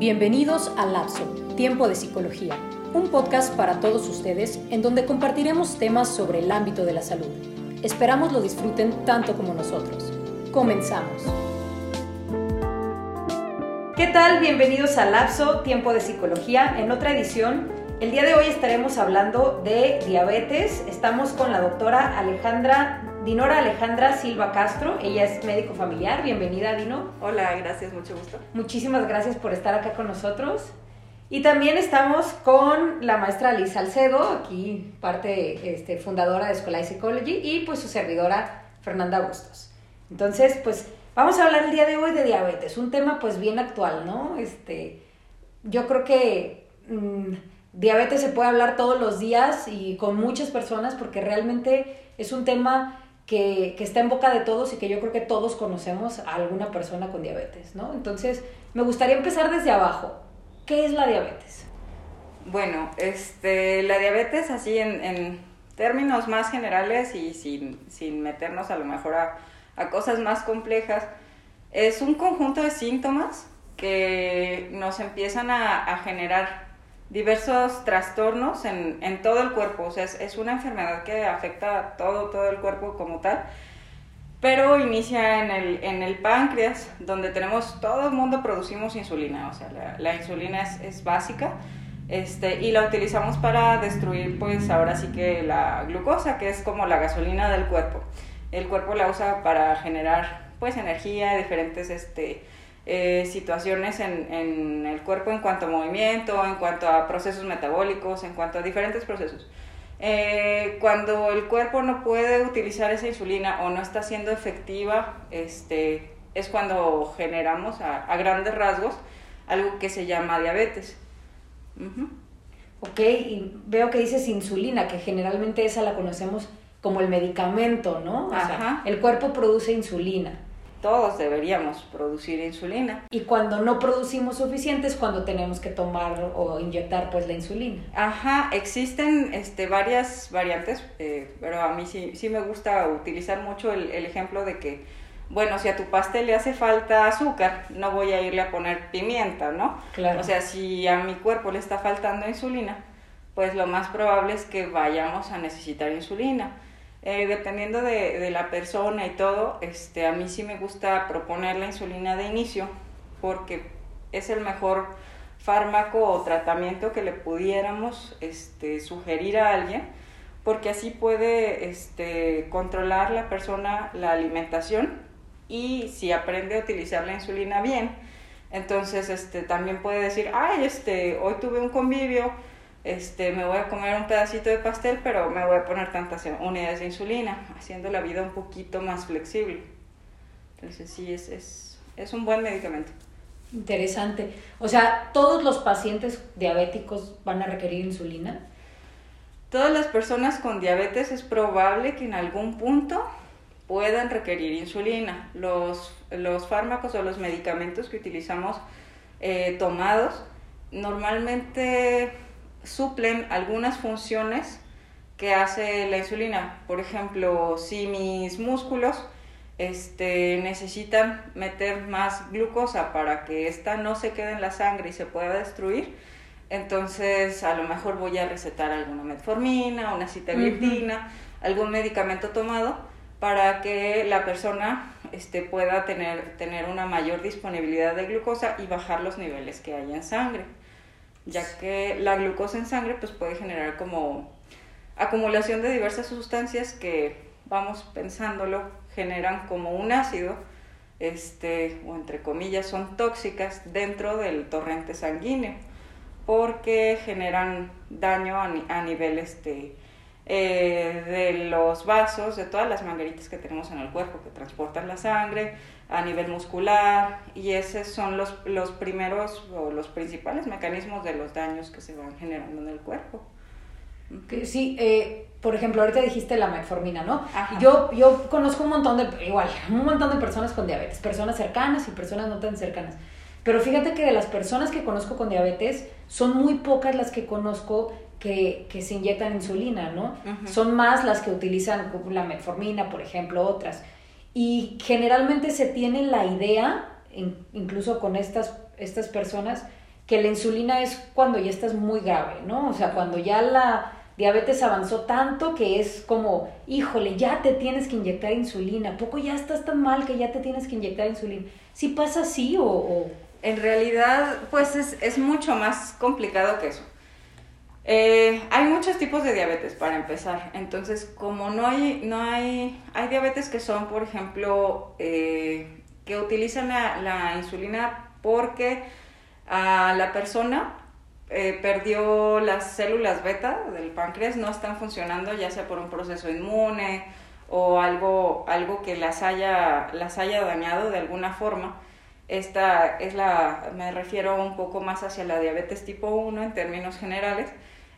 Bienvenidos a Lapso, Tiempo de Psicología, un podcast para todos ustedes en donde compartiremos temas sobre el ámbito de la salud. Esperamos lo disfruten tanto como nosotros. Comenzamos. ¿Qué tal? Bienvenidos a Lapso, Tiempo de Psicología, en otra edición. El día de hoy estaremos hablando de diabetes. Estamos con la doctora Alejandra Dinora Alejandra Silva Castro, ella es médico familiar. Bienvenida, Dino. Hola, gracias, mucho gusto. Muchísimas gracias por estar acá con nosotros. Y también estamos con la maestra Liz Salcedo, aquí parte este, fundadora de Escuela de Psychology, y pues su servidora Fernanda Bustos. Entonces, pues vamos a hablar el día de hoy de diabetes, un tema pues bien actual, ¿no? Este, yo creo que mm, diabetes se puede hablar todos los días y con muchas personas porque realmente es un tema que, está en boca de todos y que yo creo que todos conocemos a alguna persona con diabetes, ¿no? Entonces, me gustaría empezar desde abajo. ¿Qué es la diabetes? Bueno, este, la diabetes así en, términos más generales y sin, meternos a lo mejor a, cosas más complejas, es un conjunto de síntomas que nos empiezan a, a generar diversos trastornos en, en, todo el cuerpo, o sea, es, una enfermedad que afecta todo, todo el cuerpo como tal, pero inicia en el, en el páncreas, donde tenemos, todo el mundo producimos insulina, o sea, la, insulina es, es, básica, este, y la utilizamos para destruir, pues ahora sí que la glucosa, que es como la gasolina del cuerpo. El cuerpo la usa para generar, pues, energía, diferentes, este, eh, situaciones en, en, el cuerpo en cuanto a movimiento, en cuanto a procesos metabólicos, en cuanto a diferentes procesos. Eh, cuando el cuerpo no puede utilizar esa insulina o no está siendo efectiva, este, es cuando generamos a, grandes rasgos algo que se llama diabetes. Ok, y veo que dices insulina, que generalmente esa la conocemos como el medicamento, ¿no? O sea, el cuerpo produce insulina todos deberíamos producir insulina. Y cuando no producimos suficiente es cuando tenemos que tomar o inyectar pues la insulina. Ajá, existen este, varias variantes, eh, pero a mí sí, sí me gusta utilizar mucho el, el, ejemplo de que, bueno, si a tu pastel le hace falta azúcar, no voy a irle a poner pimienta, ¿no? Claro. O sea, si a mi cuerpo le está faltando insulina, pues lo más probable es que vayamos a necesitar insulina. Eh, dependiendo de, de, la persona y todo, este, a mí sí me gusta proponer la insulina de inicio porque es el mejor fármaco o tratamiento que le pudiéramos este, sugerir a alguien porque así puede este, controlar la persona la alimentación y si aprende a utilizar la insulina bien, entonces este, también puede decir, ay, este, hoy tuve un convivio, este, me voy a comer un pedacito de pastel, pero me voy a poner tantas unidades de insulina, haciendo la vida un poquito más flexible. Entonces sí, es, es, es un buen medicamento. Interesante. O sea, ¿todos los pacientes diabéticos van a requerir insulina? Todas las personas con diabetes es probable que en algún punto puedan requerir insulina. Los, los fármacos o los medicamentos que utilizamos eh, tomados normalmente suplen algunas funciones que hace la insulina. Por ejemplo, si mis músculos este, necesitan meter más glucosa para que ésta no se quede en la sangre y se pueda destruir, entonces a lo mejor voy a recetar alguna metformina, una citagliptina, algún medicamento tomado para que la persona este, pueda tener, tener una mayor disponibilidad de glucosa y bajar los niveles que hay en sangre ya que la glucosa en sangre pues puede generar como acumulación de diversas sustancias que vamos pensándolo generan como un ácido este o entre comillas son tóxicas dentro del torrente sanguíneo porque generan daño a, nivel este, eh, de los vasos, de todas las mangueritas que tenemos en el cuerpo que transportan la sangre, a nivel muscular y esos son los, los primeros o los principales mecanismos de los daños que se van generando en el cuerpo. Sí, eh, por ejemplo, ahorita dijiste la metformina, ¿no? Yo, yo conozco un montón de, igual, un montón de personas con diabetes, personas cercanas y personas no tan cercanas. Pero fíjate que de las personas que conozco con diabetes, son muy pocas las que conozco que, que se inyectan insulina, ¿no? Son más las que utilizan la metformina, por ejemplo, otras. Y generalmente se tiene la idea, incluso con estas, estas personas, que la insulina es cuando ya estás muy grave, ¿no? O sea, cuando ya la diabetes avanzó tanto que es como, híjole, ya te tienes que inyectar insulina, poco ya estás tan mal que ya te tienes que inyectar insulina. ¿Sí pasa así o...? En realidad, pues es, es, mucho más complicado que eso. Eh, hay muchos tipos de diabetes para empezar. Entonces, como no hay, no hay, hay diabetes que son, por ejemplo, eh, que utilizan la, insulina porque a la persona eh, perdió las células beta del páncreas, no están funcionando ya sea por un proceso inmune o algo, algo que las haya, las haya dañado de alguna forma. Esta es la, me refiero un poco más hacia la diabetes tipo 1 en términos generales.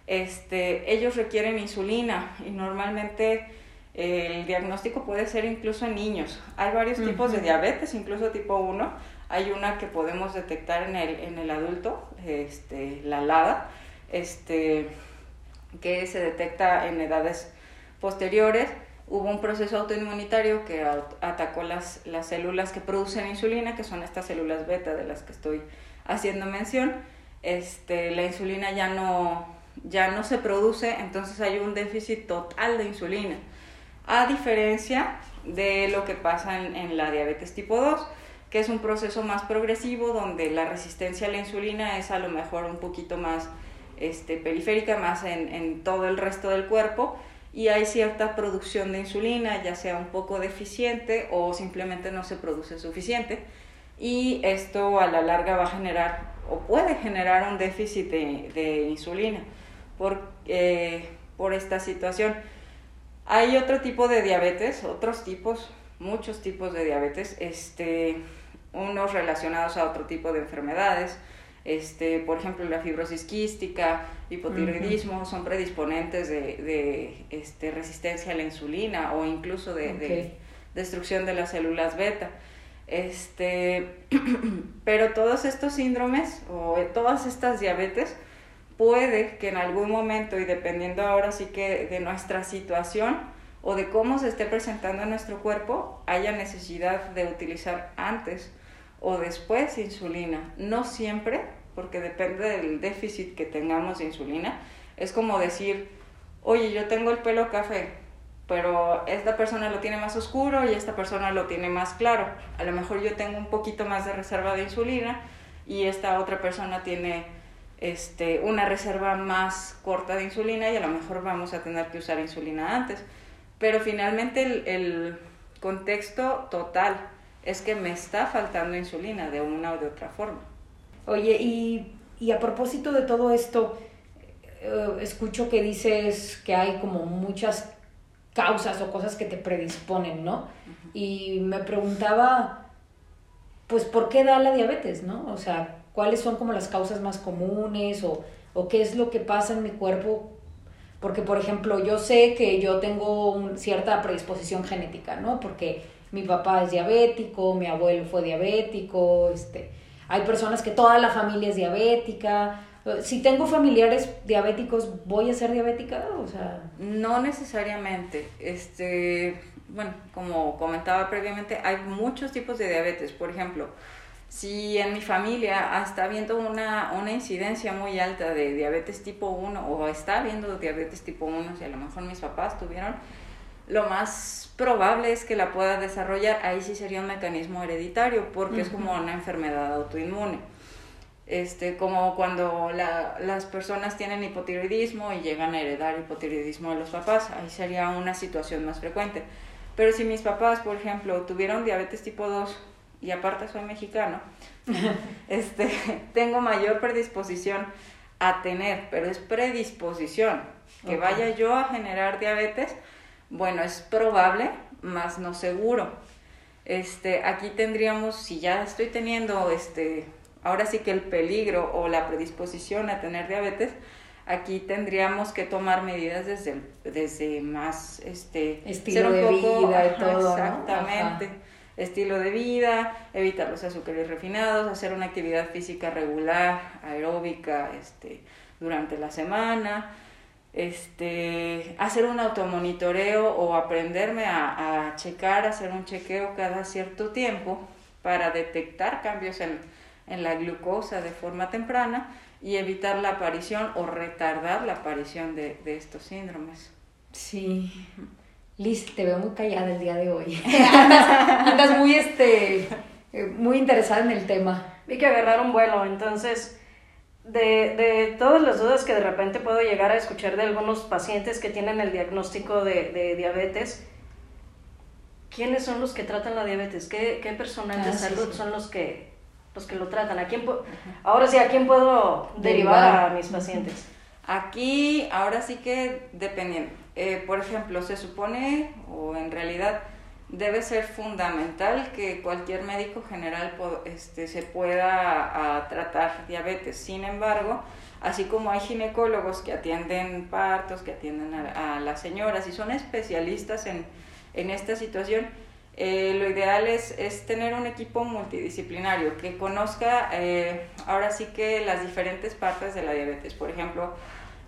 Este, ellos requieren insulina y normalmente el diagnóstico puede ser incluso en niños. Hay varios tipos de diabetes, incluso tipo 1 hay una que podemos detectar en el, en el adulto, este, la LADA, este, que se detecta en edades posteriores. Hubo un proceso autoinmunitario que atacó las, las células que producen insulina, que son estas células beta de las que estoy haciendo mención. Este, la insulina ya no, ya no se produce, entonces hay un déficit total de insulina. A diferencia de lo que pasa en, la diabetes tipo 2, que es un proceso más progresivo donde la resistencia a la insulina es a lo mejor un poquito más este, periférica, más en, en todo el resto del cuerpo y hay cierta producción de insulina, ya sea un poco deficiente o simplemente no se produce suficiente y esto a la larga va a generar o puede generar un déficit de, de insulina por, eh, por esta situación. Hay otro tipo de diabetes, otros tipos, muchos tipos de diabetes, este, unos relacionados a otro tipo de enfermedades, este, por ejemplo, la fibrosis quística, hipotiroidismo, son predisponentes de, de este, resistencia a la insulina o incluso de, de, destrucción de las células beta. Este, pero todos estos síndromes o todas estas diabetes puede que en algún momento y dependiendo ahora sí que de nuestra situación o de cómo se esté presentando en nuestro cuerpo, haya necesidad de utilizar antes o después insulina. No siempre, porque depende del déficit que tengamos de insulina. Es como decir, oye, yo tengo el pelo café, pero esta persona lo tiene más oscuro y esta persona lo tiene más claro. A lo mejor yo tengo un poquito más de reserva de insulina y esta otra persona tiene este, una reserva más corta de insulina y a lo mejor vamos a tener que usar insulina antes. Pero finalmente el, el contexto total es que me está faltando insulina de una o de otra forma. Oye, y, y a propósito de todo esto, eh, escucho que dices que hay como muchas causas o cosas que te predisponen, ¿no? Y me preguntaba, pues, ¿por qué da la diabetes, no? O sea, ¿cuáles son como las causas más comunes o, o qué es lo que pasa en mi cuerpo? Porque, por ejemplo, yo sé que yo tengo un, cierta predisposición genética, ¿no? Porque mi papá es diabético, mi abuelo fue diabético, este, hay personas que toda la familia es diabética. Si tengo familiares diabéticos, ¿voy a ser diabética? O sea... No necesariamente. Este, bueno, como comentaba previamente, hay muchos tipos de diabetes. Por ejemplo, si en mi familia está habiendo una, una incidencia muy alta de diabetes tipo 1 o está habiendo diabetes tipo 1, si a lo mejor mis papás tuvieron, lo más probable es que la pueda desarrollar, ahí sí sería un mecanismo hereditario, porque es como una enfermedad autoinmune. Este, como cuando la, las personas tienen hipotiroidismo y llegan a heredar hipotiroidismo de los papás, ahí sería una situación más frecuente. Pero si mis papás, por ejemplo, tuvieron diabetes tipo 2 y aparte soy mexicano, este, tengo mayor predisposición a tener, pero es predisposición, que vaya yo a generar diabetes, bueno, es probable, más no seguro. Este, aquí tendríamos, si ya estoy teniendo, este, ahora sí que el peligro o la predisposición a tener diabetes, aquí tendríamos que tomar medidas desde, desde más, este, estilo de vida y todo, exactamente. Estilo de vida, evitar los azúcares refinados, hacer una actividad física regular, aeróbica, este, durante la semana, este, hacer un automonitoreo o aprenderme a, a, checar, hacer un chequeo cada cierto tiempo para detectar cambios en, en la glucosa de forma temprana y evitar la aparición o retardar la aparición de, de estos síndromes. Sí. Liz, te veo muy callada el día de hoy. andas, muy, este, eh, muy interesada en el tema. Vi que agarrar un vuelo, entonces, de, de, todas las dudas que de repente puedo llegar a escuchar de algunos pacientes que tienen el diagnóstico de, de diabetes, ¿quiénes son los que tratan la diabetes? ¿Qué, qué personal de ah, salud son los que los que lo tratan. ¿A quién ahora sí, ¿a quién puedo derivar, a mis pacientes? Aquí, ahora sí que dependiendo. Eh, por ejemplo, se supone, o en realidad debe ser fundamental que cualquier médico general este, se pueda tratar diabetes. Sin embargo, así como hay ginecólogos que atienden partos, que atienden a, las señoras y son especialistas en, en esta situación, eh, lo ideal es, es, tener un equipo multidisciplinario que conozca eh, ahora sí que las diferentes partes de la diabetes. Por ejemplo,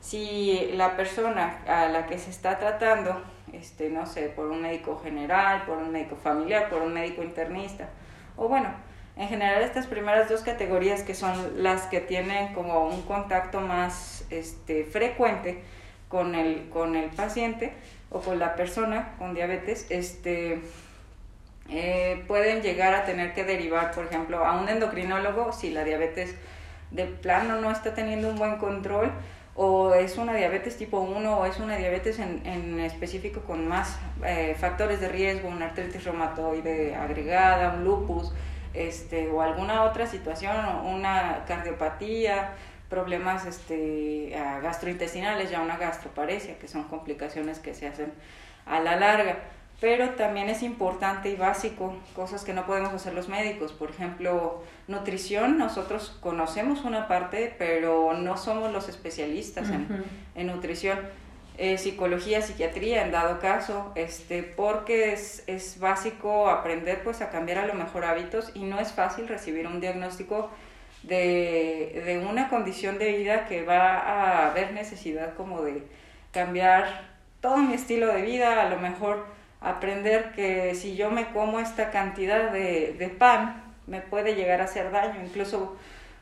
si la persona a la que se está tratando, este, no sé, por un médico general, por un médico familiar, por un médico internista, o bueno, en general estas primeras dos categorías que son las que tienen como un contacto más este, frecuente con el, con el paciente o con la persona con diabetes, este, eh, pueden llegar a tener que derivar, por ejemplo, a un endocrinólogo si la diabetes de plano no está teniendo un buen control o es una diabetes tipo 1 o es una diabetes en, en específico con más eh, factores de riesgo, una artritis reumatoide agregada, un lupus este, o alguna otra situación, una cardiopatía, problemas este, gastrointestinales, ya una gastroparesia, que son complicaciones que se hacen a la larga pero también es importante y básico, cosas que no podemos hacer los médicos. Por ejemplo, nutrición, nosotros conocemos una parte, pero no somos los especialistas en, nutrición. Eh, psicología, psiquiatría, en dado caso, este, porque es, es, básico aprender pues a cambiar a lo mejor hábitos y no es fácil recibir un diagnóstico de, de una condición de vida que va a haber necesidad como de cambiar todo mi estilo de vida, a lo mejor aprender que si yo me como esta cantidad de, de pan, me puede llegar a hacer daño, incluso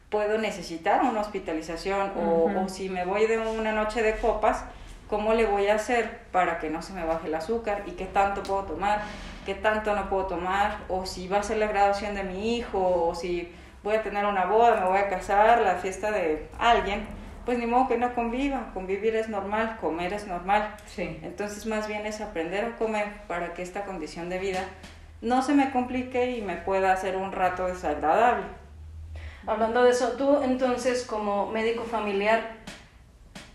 puedo necesitar una hospitalización o, o, si me voy de una noche de copas, ¿cómo le voy a hacer para que no se me baje el azúcar y qué tanto puedo tomar, qué tanto no puedo tomar, o si va a ser la graduación de mi hijo, o si voy a tener una boda, me voy a casar, la fiesta de alguien pues ni modo que no conviva, convivir es normal, comer es normal. Sí. Entonces más bien es aprender a comer para que esta condición de vida no se me complique y me pueda hacer un rato desagradable. Hablando de eso, tú entonces como médico familiar,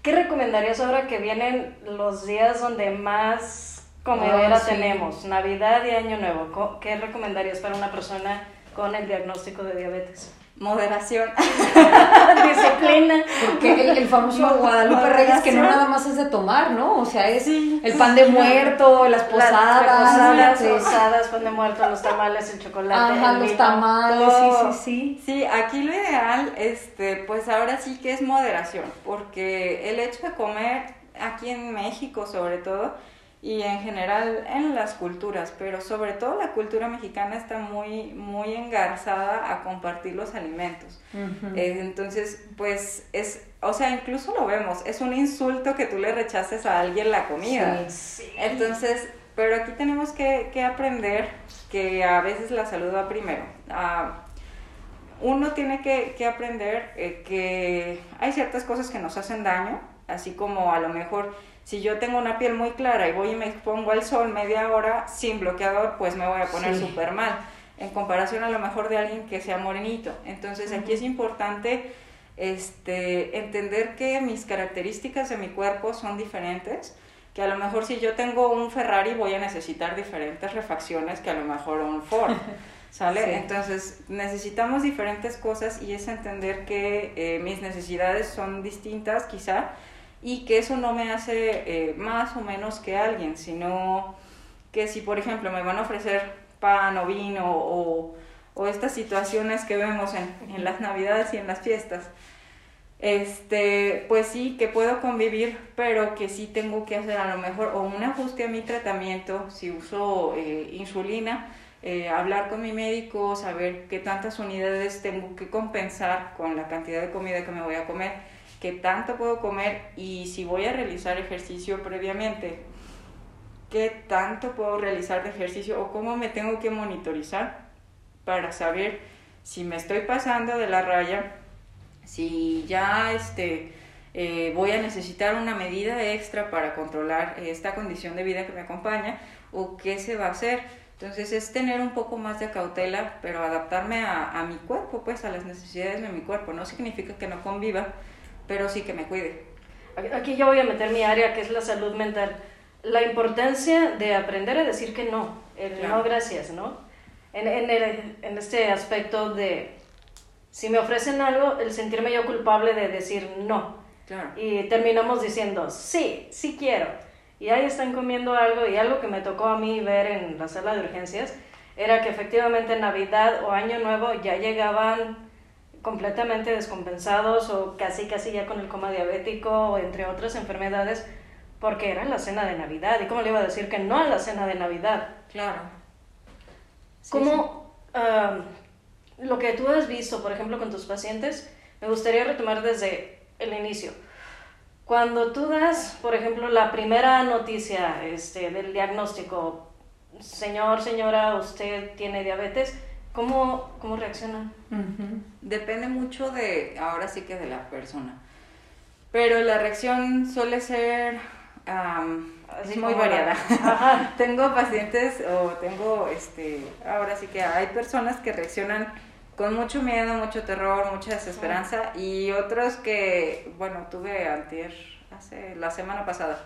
¿qué recomendarías ahora que vienen los días donde más comedera tenemos, Navidad y Año Nuevo? ¿Qué recomendarías para una persona con el diagnóstico de diabetes? Moderación, disciplina. Porque el, famoso Guadalupe Reyes que no nada más es de tomar, ¿no? O sea, es el pan de muerto, las posadas. Las posadas, pan de muerto, los tamales, el chocolate. Ajá, los tamales, sí, sí, sí. Sí, aquí lo ideal, este, pues ahora sí que es moderación, porque el hecho de comer aquí en México sobre todo, y en general en las culturas, pero sobre todo la cultura mexicana está muy, muy engarzada a compartir los alimentos. Eh, entonces, pues es, o sea, incluso lo vemos, es un insulto que tú le rechaces a alguien la comida. Entonces, pero aquí tenemos que, que, aprender que a veces la salud va primero. Ah, uno tiene que, que aprender eh, que hay ciertas cosas que nos hacen daño, así como a lo mejor si yo tengo una piel muy clara y voy y me expongo al sol media hora sin bloqueador, pues me voy a poner súper mal, en comparación a lo mejor de alguien que sea morenito. Entonces aquí es importante este, entender que mis características de mi cuerpo son diferentes, que a lo mejor si yo tengo un Ferrari voy a necesitar diferentes refacciones que a lo mejor un Ford. ¿Sale? Entonces necesitamos diferentes cosas y es entender que eh, mis necesidades son distintas quizá y que eso no me hace eh, más o menos que alguien, sino que si por ejemplo me van a ofrecer pan o vino o, o estas situaciones que vemos en, en, las navidades y en las fiestas, este, pues sí que puedo convivir, pero que sí tengo que hacer a lo mejor o un ajuste a mi tratamiento si uso eh, insulina, eh, hablar con mi médico, saber qué tantas unidades tengo que compensar con la cantidad de comida que me voy a comer, qué tanto puedo comer y si voy a realizar ejercicio previamente, qué tanto puedo realizar de ejercicio o cómo me tengo que monitorizar para saber si me estoy pasando de la raya, si ya este, eh, voy a necesitar una medida extra para controlar esta condición de vida que me acompaña o qué se va a hacer. Entonces es tener un poco más de cautela, pero adaptarme a, a mi cuerpo, pues a las necesidades de mi cuerpo. No significa que no conviva, pero sí que me cuide. Aquí yo voy a meter mi área, que es la salud mental. La importancia de aprender a decir que no, el no gracias, ¿no? En, en, el, en este aspecto de, si me ofrecen algo, el sentirme yo culpable de decir no. Claro. Y terminamos diciendo, sí, sí quiero. Y ahí están comiendo algo y algo que me tocó a mí ver en la sala de urgencias era que efectivamente Navidad o Año Nuevo ya llegaban completamente descompensados o casi casi ya con el coma diabético o entre otras enfermedades porque era la cena de Navidad. ¿Y cómo le iba a decir que no a la cena de Navidad? Claro. ¿Cómo lo que tú has visto, por ejemplo, con tus pacientes, me gustaría retomar desde el inicio. Cuando tú das, por ejemplo, la primera noticia este, del diagnóstico, señor, señora, usted tiene diabetes, ¿cómo, cómo reaccionan? Depende mucho de, ahora sí que de la persona. Pero la reacción suele ser muy variada. tengo pacientes o tengo, este, ahora sí que hay personas que reaccionan con mucho miedo, mucho terror, mucha desesperanza y otros que, bueno, tuve antier, hace la semana pasada,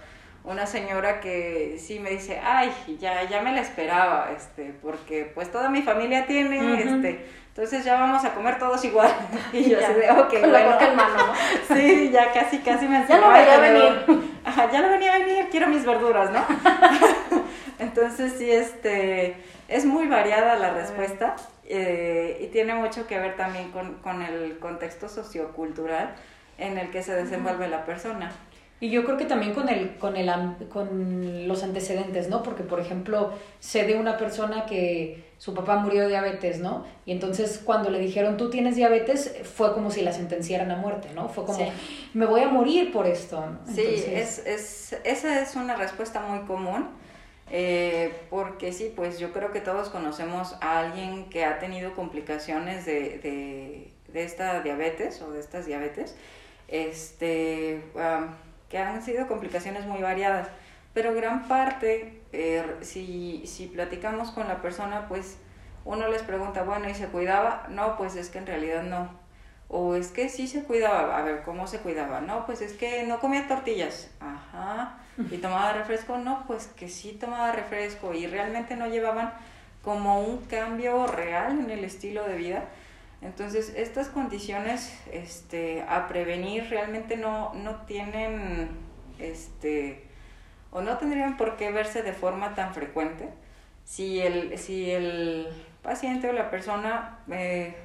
una señora que sí me dice, ay, ya, ya me la esperaba, este, porque pues toda mi familia tiene, este, entonces ya vamos a comer todos igual. Y yo así de, ok, Con bueno. en mano, ¿no? Sí, ya casi, casi me Ya lo venía a venir. Ajá, ya lo venía a venir, quiero mis verduras, ¿no? Entonces sí, este, es muy variada la respuesta eh, y tiene mucho que ver también con, con el contexto sociocultural en el que se desenvuelve la persona. Y yo creo que también con, el, con, el, con los antecedentes, ¿no? Porque, por ejemplo, sé de una persona que su papá murió de diabetes, ¿no? Y entonces cuando le dijeron, tú tienes diabetes, fue como si la sentenciaran a muerte, ¿no? Fue como, me voy a morir por esto. Sí, es, es, esa es una respuesta muy común. Eh, porque sí, pues yo creo que todos conocemos a alguien que ha tenido complicaciones de, de, de esta diabetes o de estas diabetes. Este, que han sido complicaciones muy variadas, pero gran parte, eh, si, si platicamos con la persona, pues uno les pregunta, bueno, ¿y se cuidaba? No, pues es que en realidad no. O es que sí se cuidaba, a ver, ¿cómo se cuidaba? No, pues es que no comía tortillas. Ajá. ¿Y tomaba refresco? No, pues que sí tomaba refresco y realmente no llevaban como un cambio real en el estilo de vida. Entonces, estas condiciones este, a prevenir realmente no, no tienen, este, o no tendrían por qué verse de forma tan frecuente si el, si el paciente o la persona eh,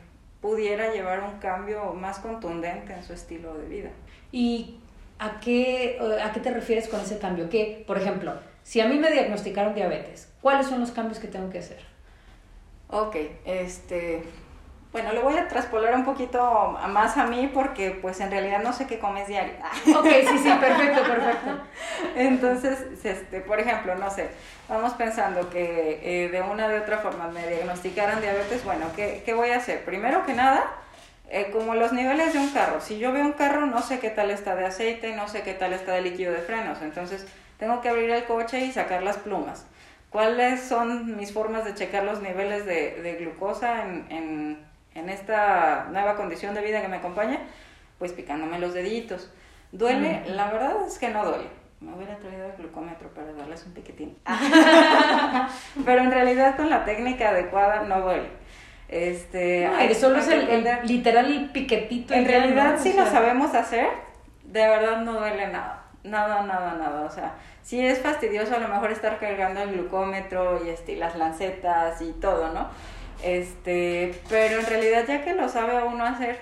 pudiera llevar un cambio más contundente en su estilo de vida. ¿Y a qué, a qué te refieres con ese cambio? Que, por ejemplo, si a mí me diagnosticaron diabetes, ¿cuáles son los cambios que tengo que hacer? Ok, este, bueno, lo voy a traspolar un poquito más a mí porque pues en realidad no sé qué comes diario. Ok, sí, sí, perfecto, perfecto. Entonces, este, por ejemplo, no sé, vamos pensando que eh, de una de otra forma me diagnosticaran diabetes, bueno, ¿qué, ¿qué, voy a hacer? Primero que nada, eh, como los niveles de un carro. Si yo veo un carro, no sé qué tal está de aceite, no sé qué tal está de líquido de frenos. Entonces, tengo que abrir el coche y sacar las plumas. ¿Cuáles son mis formas de checar los niveles de, de glucosa en, en en esta nueva condición de vida que me acompaña, pues picándome los deditos. ¿Duele? La verdad es que no duele. Me hubiera traído el glucómetro para darles un piquetín. Pero en realidad con la técnica adecuada no duele. Este, solo es el, literal el piquetito. En realidad, si lo sabemos hacer, de verdad no duele nada. Nada, nada, nada. O sea, si es fastidioso a lo mejor estar cargando el glucómetro y este, las lancetas y todo, ¿no? Este, pero en realidad ya que lo sabe uno hacer,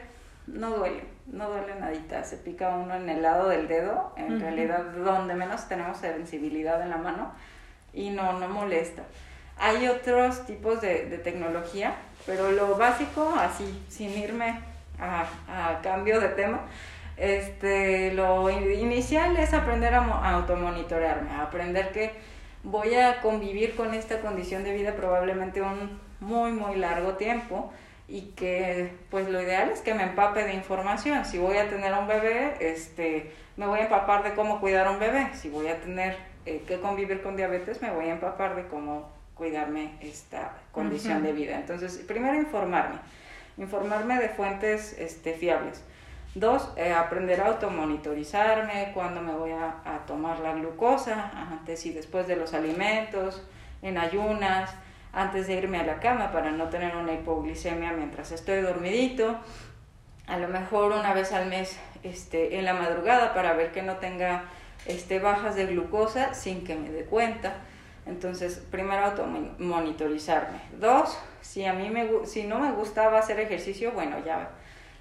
no duele, no duele nadita, se pica uno en el lado del dedo, en realidad donde menos tenemos sensibilidad en la mano y no, no molesta. Hay otros tipos de, de tecnología, pero lo básico, así, sin irme a, a cambio de tema, este, lo inicial es aprender a, automonitorearme, a aprender que voy a convivir con esta condición de vida probablemente un muy, muy largo tiempo y que pues lo ideal es que me empape de información. Si voy a tener un bebé, este, me voy a empapar de cómo cuidar a un bebé. Si voy a tener eh, que convivir con diabetes, me voy a empapar de cómo cuidarme esta condición de vida. Entonces, primero informarme, informarme de fuentes este, fiables. Dos, eh, aprender a automonitorizarme, cuando me voy a, tomar la glucosa, antes y después de los alimentos, en ayunas, antes de irme a la cama para no tener una hipoglicemia mientras estoy dormidito, a lo mejor una vez al mes este, en la madrugada para ver que no tenga este, bajas de glucosa sin que me dé cuenta. Entonces, primero automonitorizarme. Dos, si a mí me, si no me gustaba hacer ejercicio, bueno, ya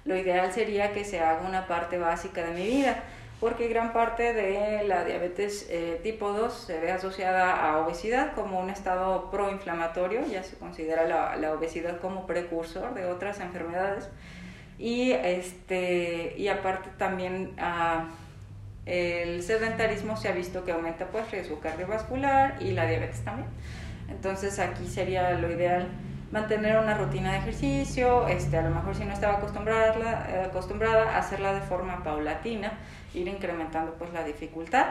lo ideal sería que se haga una parte básica de mi vida, porque gran parte de la diabetes eh, tipo 2 se ve asociada a obesidad como un estado proinflamatorio, ya se considera la, la obesidad como precursor de otras enfermedades. Y, este, y aparte también ah, el sedentarismo se ha visto que aumenta pues riesgo cardiovascular y la diabetes también. Entonces aquí sería lo ideal mantener una rutina de ejercicio, este, a lo mejor si no estaba acostumbrada, eh, acostumbrada a hacerla de forma paulatina, ir incrementando pues la dificultad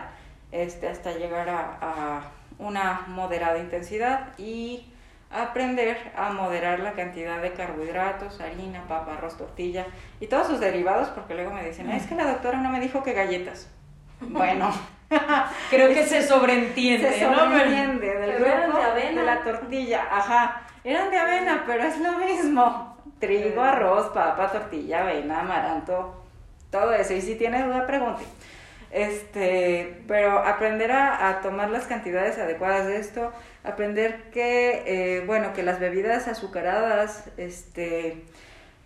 este, hasta llegar a, a una moderada intensidad y aprender a moderar la cantidad de carbohidratos, harina, papa, arroz, tortilla y todos sus derivados, porque luego me dicen, es que la doctora no me dijo que galletas. Bueno, creo que se sobreentiende. Se sobreentiende del grupo de la tortilla, ajá. Eran de avena, pero es lo mismo. Trigo, arroz, papa, tortilla, avena, amaranto, todo eso. Y si tiene duda, pregunte. Este, pero aprender a, tomar las cantidades adecuadas de esto, aprender que, eh, bueno, que las bebidas azucaradas, este,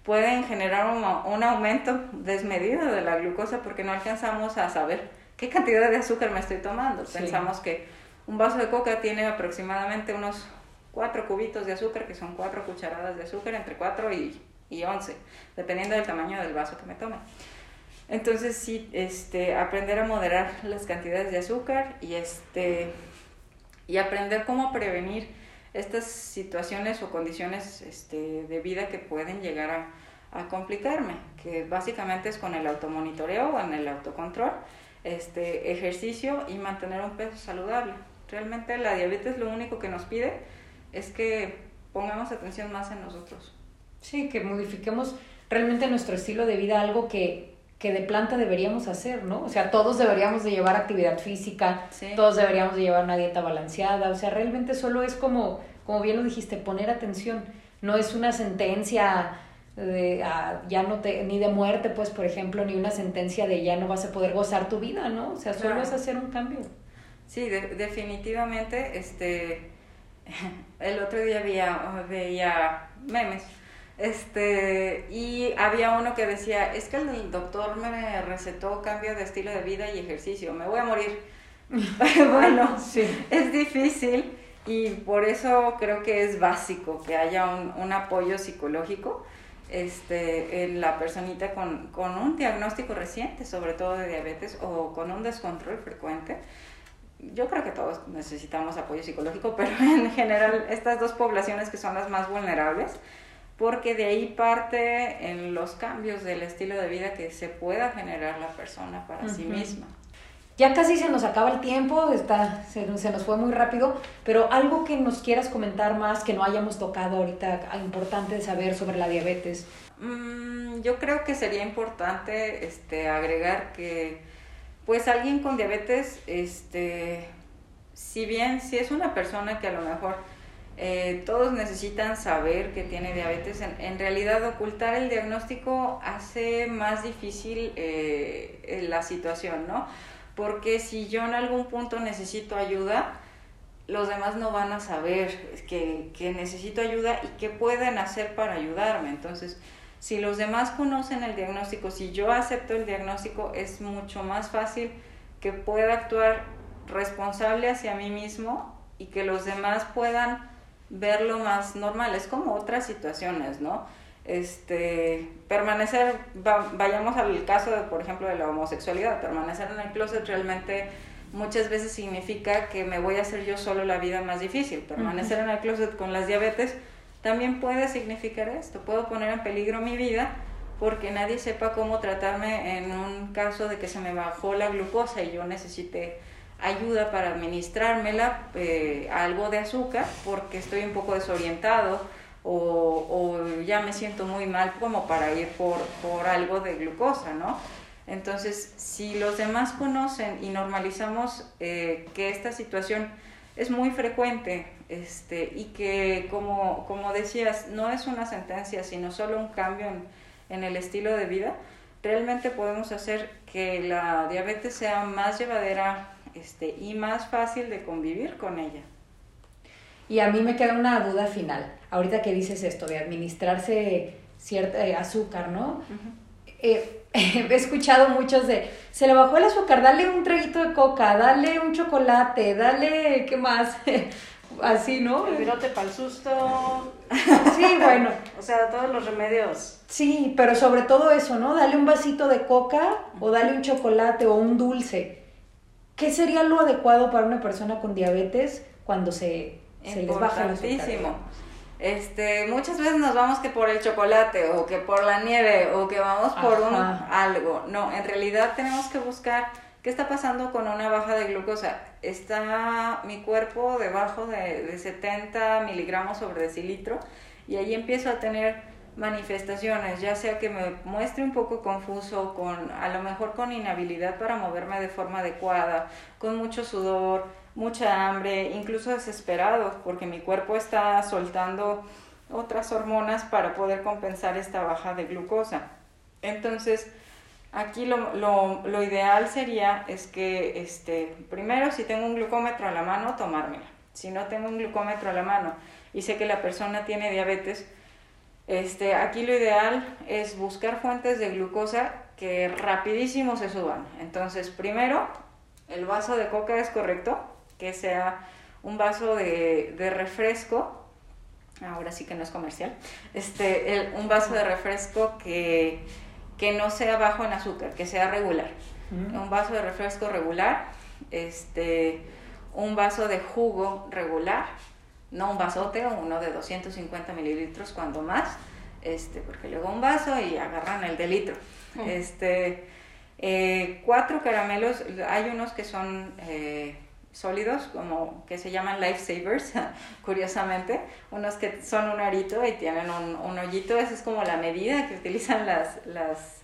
pueden generar un, un, aumento desmedido de la glucosa porque no alcanzamos a saber qué cantidad de azúcar me estoy tomando. Pensamos que un vaso de coca tiene aproximadamente unos cuatro cubitos de azúcar, que son cuatro cucharadas de azúcar, entre 4 y, y 11, dependiendo del tamaño del vaso que me tome. Entonces sí, este, aprender a moderar las cantidades de azúcar y, este, y aprender cómo prevenir estas situaciones o condiciones este, de vida que pueden llegar a, a, complicarme, que básicamente es con el automonitoreo o en el autocontrol, este, ejercicio y mantener un peso saludable. Realmente la diabetes lo único que nos pide es que pongamos atención más en nosotros. Sí, que modifiquemos realmente nuestro estilo de vida, algo que, que de planta deberíamos hacer, ¿no? O sea, todos deberíamos de llevar actividad física, todos deberíamos de llevar una dieta balanceada, o sea, realmente solo es como, como bien lo dijiste, poner atención, no es una sentencia de ah, ya no te, ni de muerte, pues, por ejemplo, ni una sentencia de ya no vas a poder gozar tu vida, ¿no? O sea, solo es hacer un cambio. Sí, definitivamente, este el otro día veía, veía memes este, y había uno que decía, es que el doctor me recetó cambio de estilo de vida y ejercicio, me voy a morir. bueno, sí. es difícil y por eso creo que es básico que haya un, un apoyo psicológico este, en la personita con, con un diagnóstico reciente, sobre todo de diabetes, o con un descontrol frecuente yo creo que todos necesitamos apoyo psicológico, pero en general estas dos poblaciones que son las más vulnerables, porque de ahí parte en los cambios del estilo de vida que se pueda generar la persona para sí misma. Ya casi se nos acaba el tiempo, está, se, nos fue muy rápido, pero algo que nos quieras comentar más que no hayamos tocado ahorita, importante de saber sobre la diabetes. Mm, yo creo que sería importante este, agregar que pues alguien con diabetes, este, si bien si es una persona que a lo mejor eh, todos necesitan saber que tiene diabetes, en, realidad ocultar el diagnóstico hace más difícil eh, la situación, ¿no? Porque si yo en algún punto necesito ayuda, los demás no van a saber que, que necesito ayuda y qué pueden hacer para ayudarme. Entonces, si los demás conocen el diagnóstico, si yo acepto el diagnóstico, es mucho más fácil que pueda actuar responsable hacia mí mismo y que los demás puedan verlo más normal, es como otras situaciones, ¿no? Este, permanecer, vayamos al caso, de, por ejemplo, de la homosexualidad, permanecer en el closet realmente muchas veces significa que me voy a hacer yo solo la vida más difícil. Permanecer en el closet con las diabetes también puede significar esto, puedo poner en peligro mi vida porque nadie sepa cómo tratarme en un caso de que se me bajó la glucosa y yo necesite ayuda para administrármela, eh, algo de azúcar, porque estoy un poco desorientado o, ya me siento muy mal como para ir por, por algo de glucosa, ¿no? Entonces, si los demás conocen y normalizamos eh, que esta situación es muy frecuente este, y que, como, como decías, no es una sentencia, sino solo un cambio en, en el estilo de vida, realmente podemos hacer que la diabetes sea más llevadera este, y más fácil de convivir con ella. Y a mí me queda una duda final, ahorita que dices esto de administrarse cierta eh, azúcar, ¿no? Eh, he escuchado muchos de, se le bajó el azúcar, dale un traguito de coca, dale un chocolate, dale, ¿qué más? Así, ¿no? El virote para el susto. Sí, bueno. o sea, todos los remedios. Sí, pero sobre todo eso, ¿no? Dale un vasito de coca o dale un chocolate o un dulce. ¿Qué sería lo adecuado para una persona con diabetes cuando se, se les baja? Este, muchas veces nos vamos que por el chocolate o que por la nieve o que vamos por un algo. No, en realidad tenemos que buscar qué está pasando con una baja de glucosa. Está mi cuerpo debajo de, de 70 miligramos sobre decilitro y ahí empiezo a tener manifestaciones, ya sea que me muestre un poco confuso, con a lo mejor con inhabilidad para moverme de forma adecuada, con mucho sudor, mucha hambre, incluso desesperado, porque mi cuerpo está soltando otras hormonas para poder compensar esta baja de glucosa. Entonces, aquí lo, lo, lo ideal sería es que, este, primero, si tengo un glucómetro a la mano, tomármela. Si no tengo un glucómetro a la mano y sé que la persona tiene diabetes, este, aquí lo ideal es buscar fuentes de glucosa que rapidísimo se suban. Entonces, primero, el vaso de coca es correcto, que sea un vaso de, de refresco, ahora sí que no es comercial, este, un vaso de refresco que, que, no sea bajo en azúcar, que sea regular. Mm. Un vaso de refresco regular, este, un vaso de jugo regular, no un vasote o uno de 250 mililitros cuando más, este, porque luego un vaso y agarran el de litro. Mm. Este, eh, cuatro caramelos, hay unos que son... Eh, sólidos, como que se llaman lifesavers, curiosamente, unos que son un arito y tienen un, un, hoyito, esa es como la medida que utilizan las, las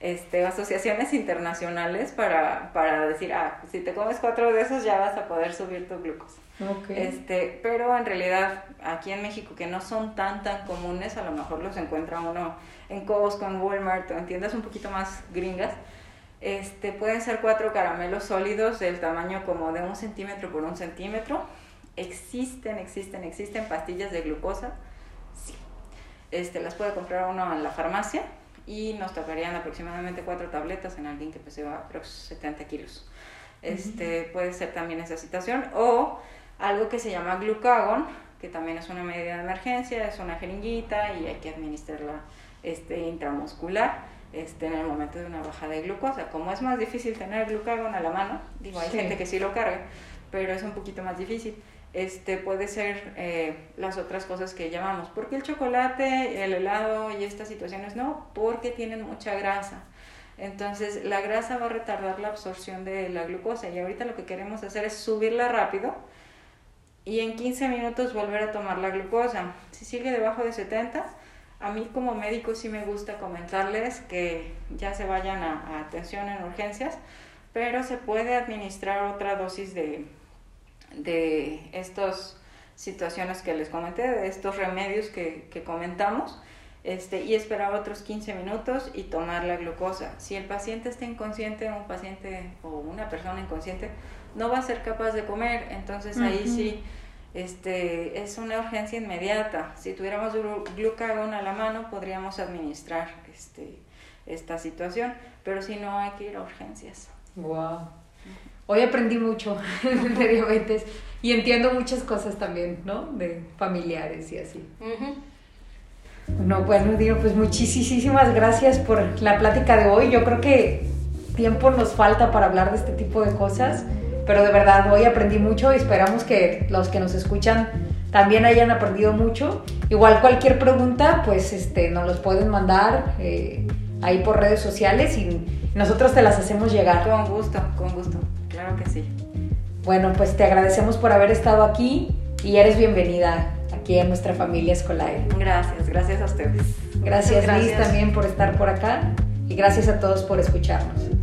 este, asociaciones internacionales para, para decir, ah, si te comes cuatro de esos ya vas a poder subir tu glucosa. Este, pero en realidad aquí en México que no son tan tan comunes, a lo mejor los encuentra uno en Costco, en Walmart o en tiendas un poquito más gringas, este, pueden ser cuatro caramelos sólidos del tamaño como de un centímetro por un centímetro. Existen, existen, existen pastillas de glucosa. Sí. Este, las puede comprar uno en la farmacia y nos tocarían aproximadamente cuatro tabletas en alguien que pese aproximadamente 70 kilos. Este, Puede ser también esa situación. O algo que se llama glucagon, que también es una medida de emergencia, es una jeringuita y hay que administrarla este, intramuscular este, en el momento de una baja de glucosa. Como es más difícil tener glucagón a la mano, digo, hay gente que sí lo carga, pero es un poquito más difícil. Este, puede ser eh, las otras cosas que llamamos. ¿Por qué el chocolate, el helado y estas situaciones no? Porque tienen mucha grasa. Entonces la grasa va a retardar la absorción de la glucosa y ahorita lo que queremos hacer es subirla rápido y en 15 minutos volver a tomar la glucosa. Si sigue debajo de 70, a mí como médico sí me gusta comentarles que ya se vayan a, atención en urgencias, pero se puede administrar otra dosis de, de estas situaciones que les comenté, de estos remedios que, que comentamos, este, y esperar otros 15 minutos y tomar la glucosa. Si el paciente está inconsciente, un paciente o una persona inconsciente, no va a ser capaz de comer, entonces ahí sí este, es una urgencia inmediata. Si tuviéramos glucagón a la mano, podríamos administrar este, esta situación, pero si no, hay que ir a urgencias. Wow. hoy aprendí mucho de diabetes y entiendo muchas cosas también, ¿no? De familiares y así. No, bueno, digo, pues muchísimas gracias por la plática de hoy. Yo creo que tiempo nos falta para hablar de este tipo de cosas, pero de verdad hoy aprendí mucho y esperamos que los que nos escuchan también hayan aprendido mucho. Igual cualquier pregunta, pues este, nos los pueden mandar eh, ahí por redes sociales y nosotros te las hacemos llegar. Con gusto, con gusto, claro que sí. Bueno, pues te agradecemos por haber estado aquí y eres bienvenida aquí en nuestra familia escolar. Gracias, gracias a ustedes. Gracias, gracias. Liz también por estar por acá y gracias a todos por escucharnos.